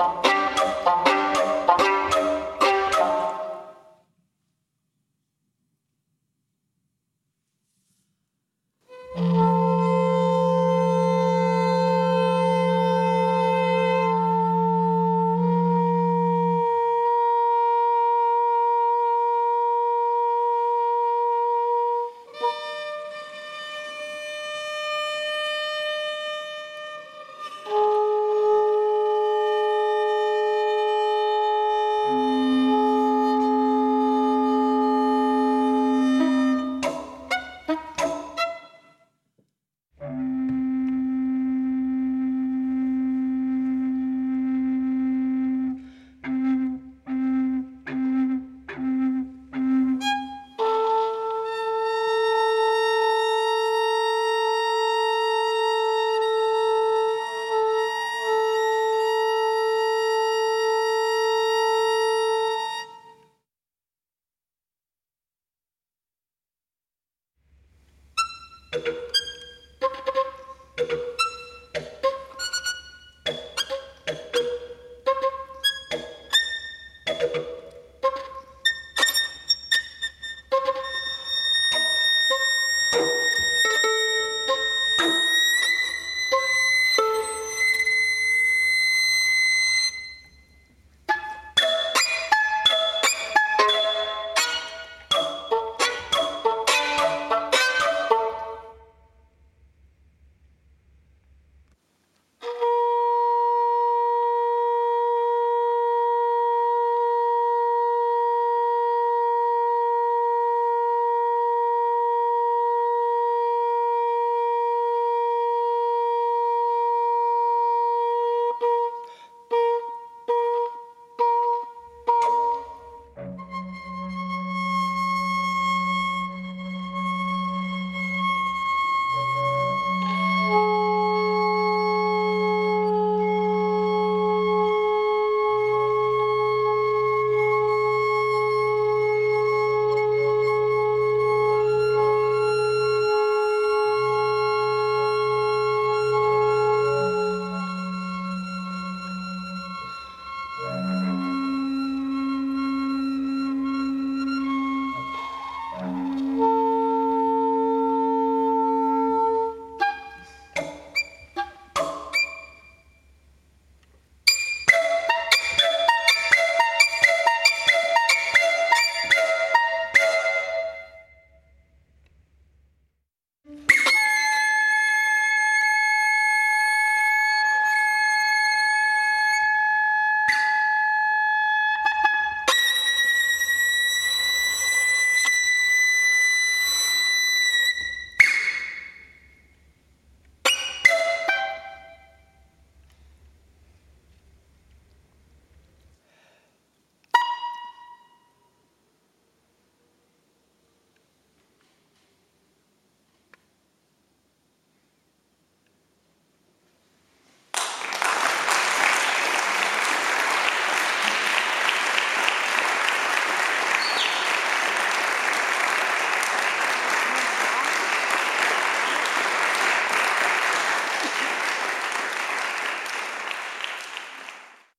다 you